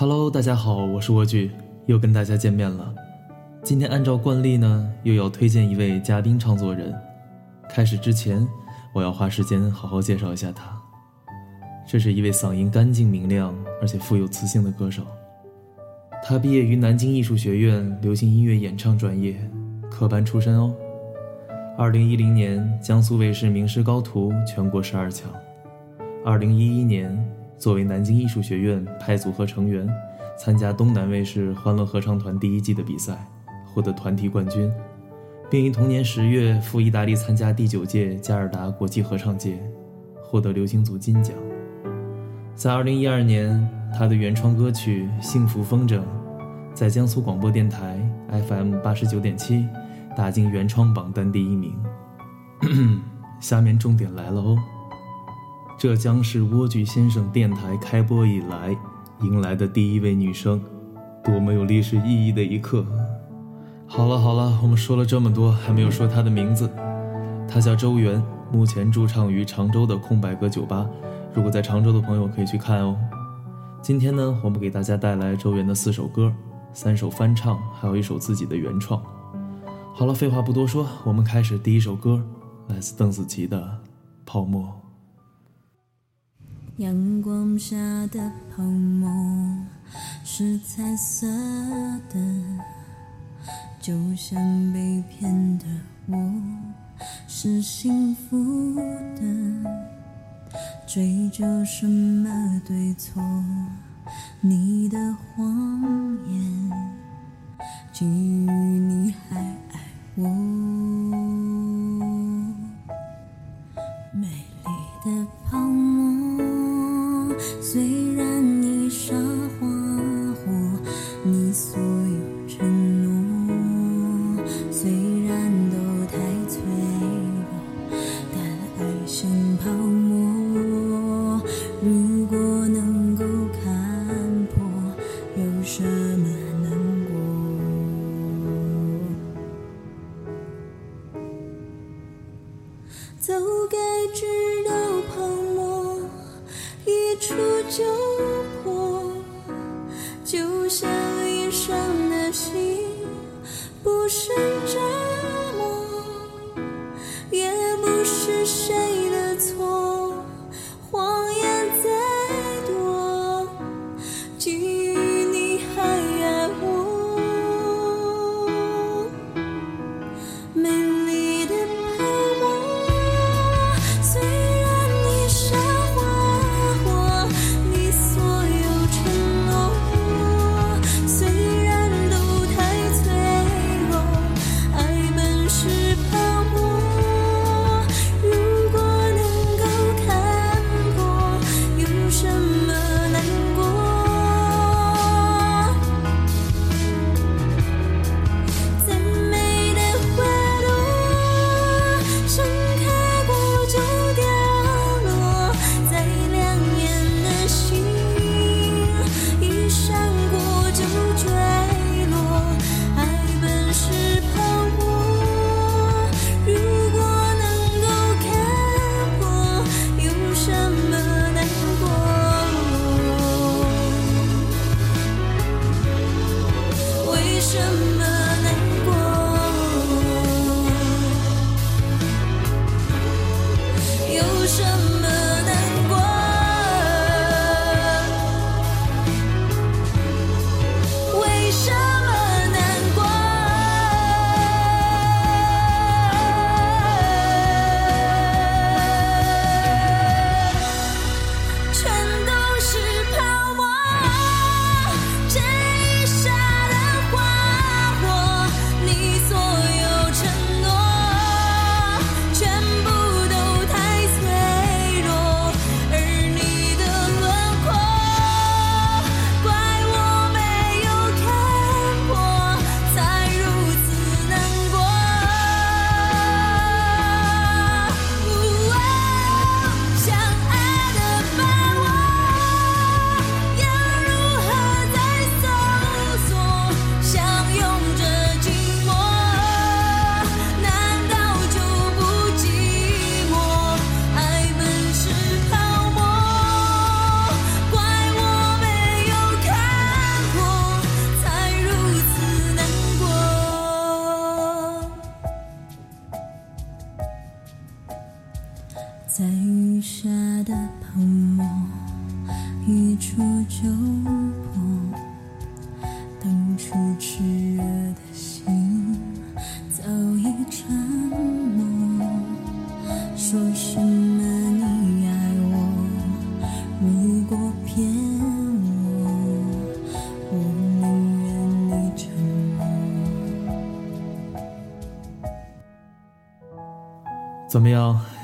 Hello，大家好，我是蜗苣，又跟大家见面了。今天按照惯例呢，又要推荐一位嘉宾唱作人。开始之前，我要花时间好好介绍一下他。这是一位嗓音干净明亮，而且富有磁性的歌手。他毕业于南京艺术学院流行音乐演唱专业，科班出身哦。二零一零年，江苏卫视《名师高徒》全国十二强。二零一一年。作为南京艺术学院派组合成员，参加东南卫视《欢乐合唱团》第一季的比赛，获得团体冠军，并于同年十月赴意大利参加第九届加尔达国际合唱节，获得流行组金奖。在二零一二年，他的原创歌曲《幸福风筝》在江苏广播电台 FM 八十九点七打进原创榜单第一名。下面重点来了哦。这将是蜗苣先生电台开播以来迎来的第一位女生，多么有历史意义的一刻！好了好了，我们说了这么多，还没有说她的名字。她叫周媛，目前驻唱于常州的空白格酒吧。如果在常州的朋友可以去看哦。今天呢，我们给大家带来周媛的四首歌，三首翻唱，还有一首自己的原创。好了，废话不多说，我们开始第一首歌，来自邓紫棋的《泡沫》。阳光下的泡沫是彩色的，就像被骗的我是幸福的。追究什么对错？你的谎言，基于你还爱我。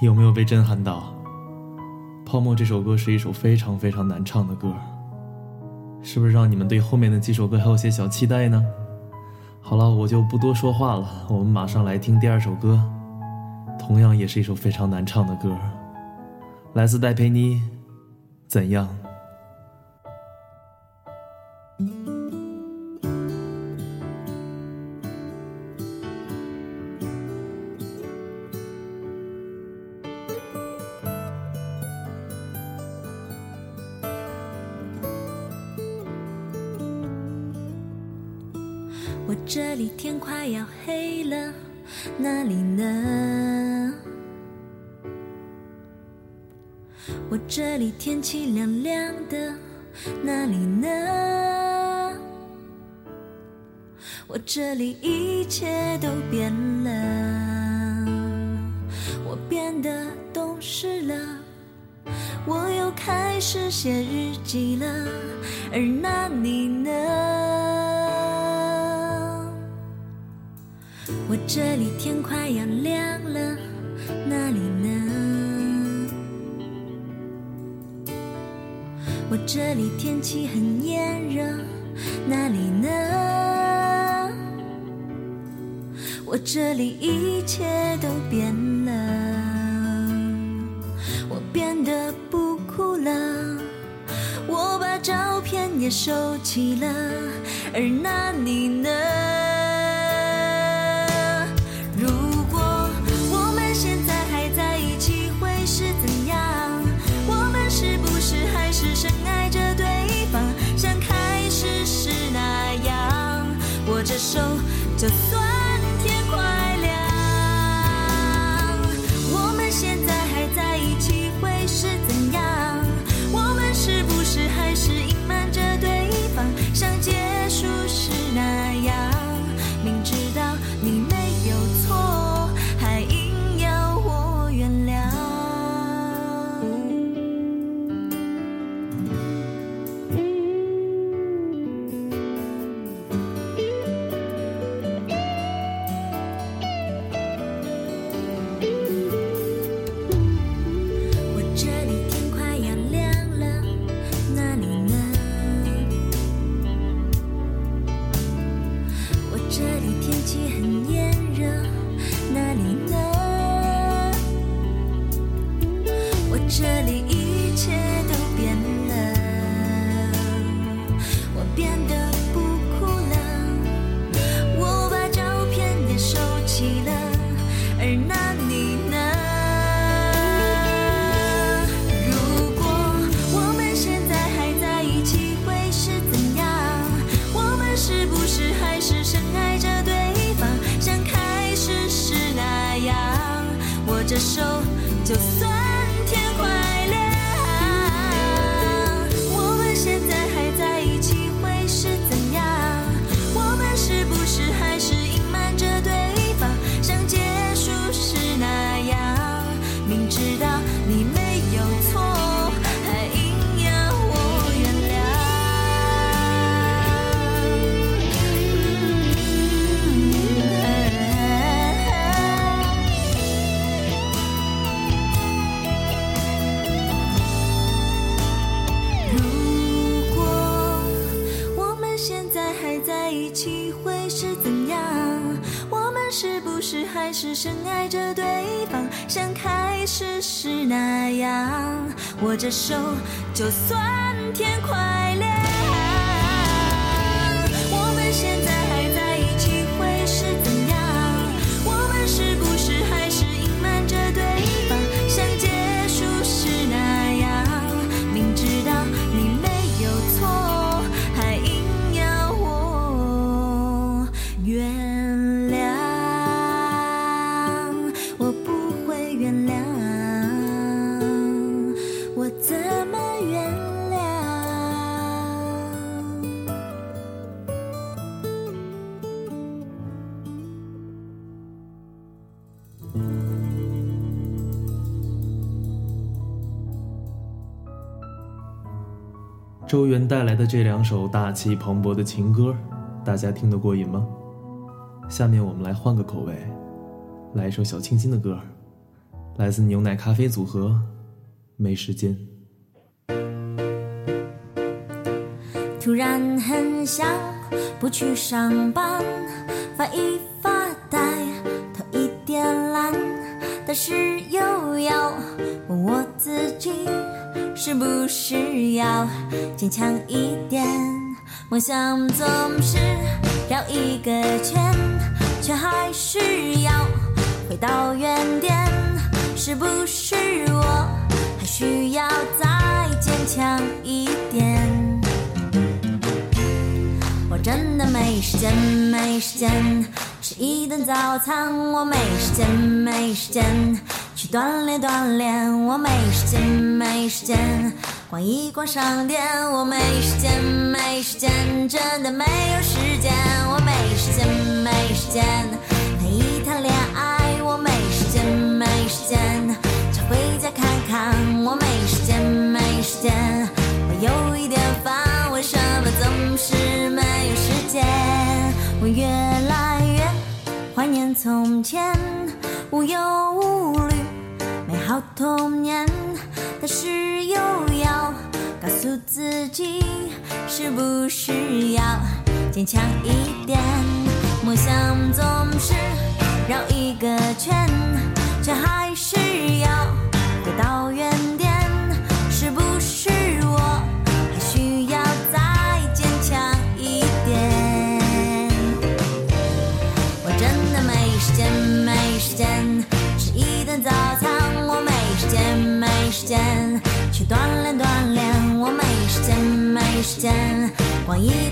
有没有被震撼到？《泡沫》这首歌是一首非常非常难唱的歌，是不是让你们对后面的几首歌还有些小期待呢？好了，我就不多说话了，我们马上来听第二首歌，同样也是一首非常难唱的歌，来自戴佩妮，《怎样》。这里一切都变了，我变得懂事了，我又开始写日记了，而那你呢？我这里天快要亮了，哪里呢？我这里天气很炎热，哪里呢？我这里一切都变了，我变得不哭了，我把照片也收起了，而那你呢？样？握着手，就算天快亮。我们现在还在周元带来的这两首大气磅礴的情歌，大家听得过瘾吗？下面我们来换个口味，来一首小清新的歌，来自牛奶咖啡组合，没时间。突然很想不去上班，发一发呆，头一点懒，但是又要问我自己，是不是要坚强一点？梦想总是绕一个圈，却还是要回到原点，是不是我还需要再坚强一点？我真的没时间，没时间吃一顿早餐，我没时间，没时间去锻炼锻炼，我没时间，没时间逛一逛商店，我没时间，没时间，真的没有时间，我没时间，没时间谈一谈恋爱，我没时间，没时间想回家看看，我没时间，没时间，我有一点烦，为什么总是没有时间？我越来越怀念从前，无忧无虑，美好童年。是又要告诉自己，是不是要坚强一点？梦想总是绕一个圈，却还是要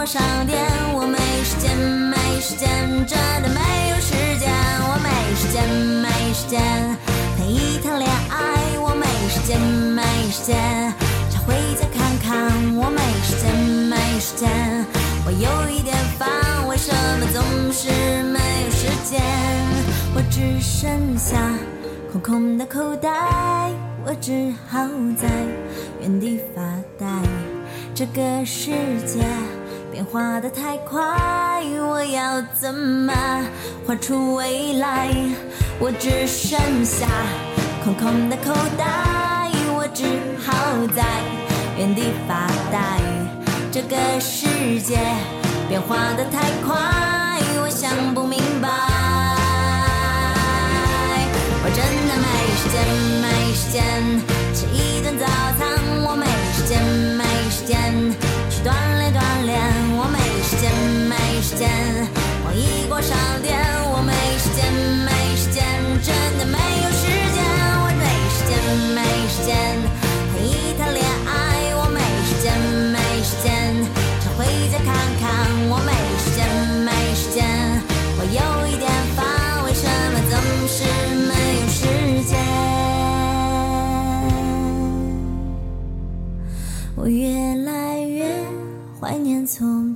逛一逛商店，我没时间，没时间，真的没有时间，我没时间，没时间谈一谈恋爱，我没时间，没时间想回家看看，我没时间，没时间，我有一点烦，为什么总是没有时间？我只剩下空空的口袋，我只好在原地发呆。这个世界变化的太快，我要怎么画出未来？我只剩下空空的口袋，我只好在原地发呆。这个世界变化的太快，我想不明白。我真的没时间，没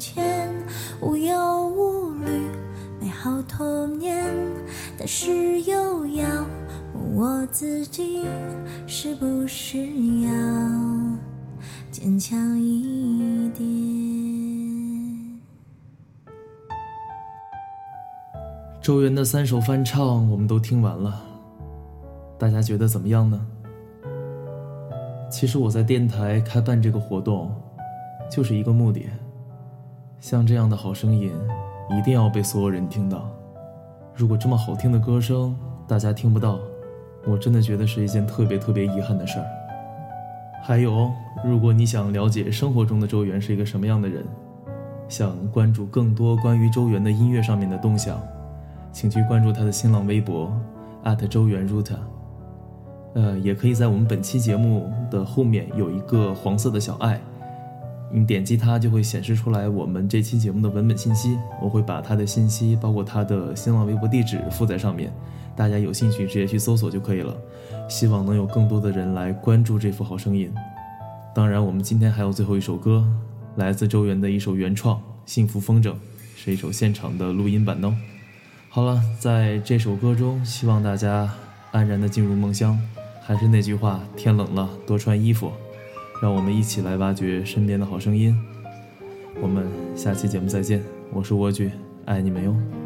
前，无忧无虑，美好童年。但是又要问我自己，是不是要坚强一点？周元的三首翻唱我们都听完了，大家觉得怎么样呢？其实我在电台开办这个活动，就是一个目的，像这样的好声音，一定要被所有人听到。如果这么好听的歌声大家听不到，我真的觉得是一件特别特别遗憾的事儿。还有，如果你想了解生活中的周元是一个什么样的人，想关注更多关于周元的音乐上面的动向，请去关注他的新浪微博周元 Ruta。呃，也可以在我们本期节目的后面有一个黄色的小爱，你点击它就会显示出来我们这期节目的文本信息。我会把它的信息，包括它的新浪微博地址附在上面，大家有兴趣直接去搜索就可以了。希望能有更多的人来关注这副好声音。当然，我们今天还有最后一首歌，来自周元的一首原创《幸福风筝》，是一首现场的录音版哦。好了，在这首歌中，希望大家安然的进入梦乡。还是那句话，天冷了多穿衣服。让我们一起来挖掘身边的好声音。我们下期节目再见，我是蜗居，爱你们哟。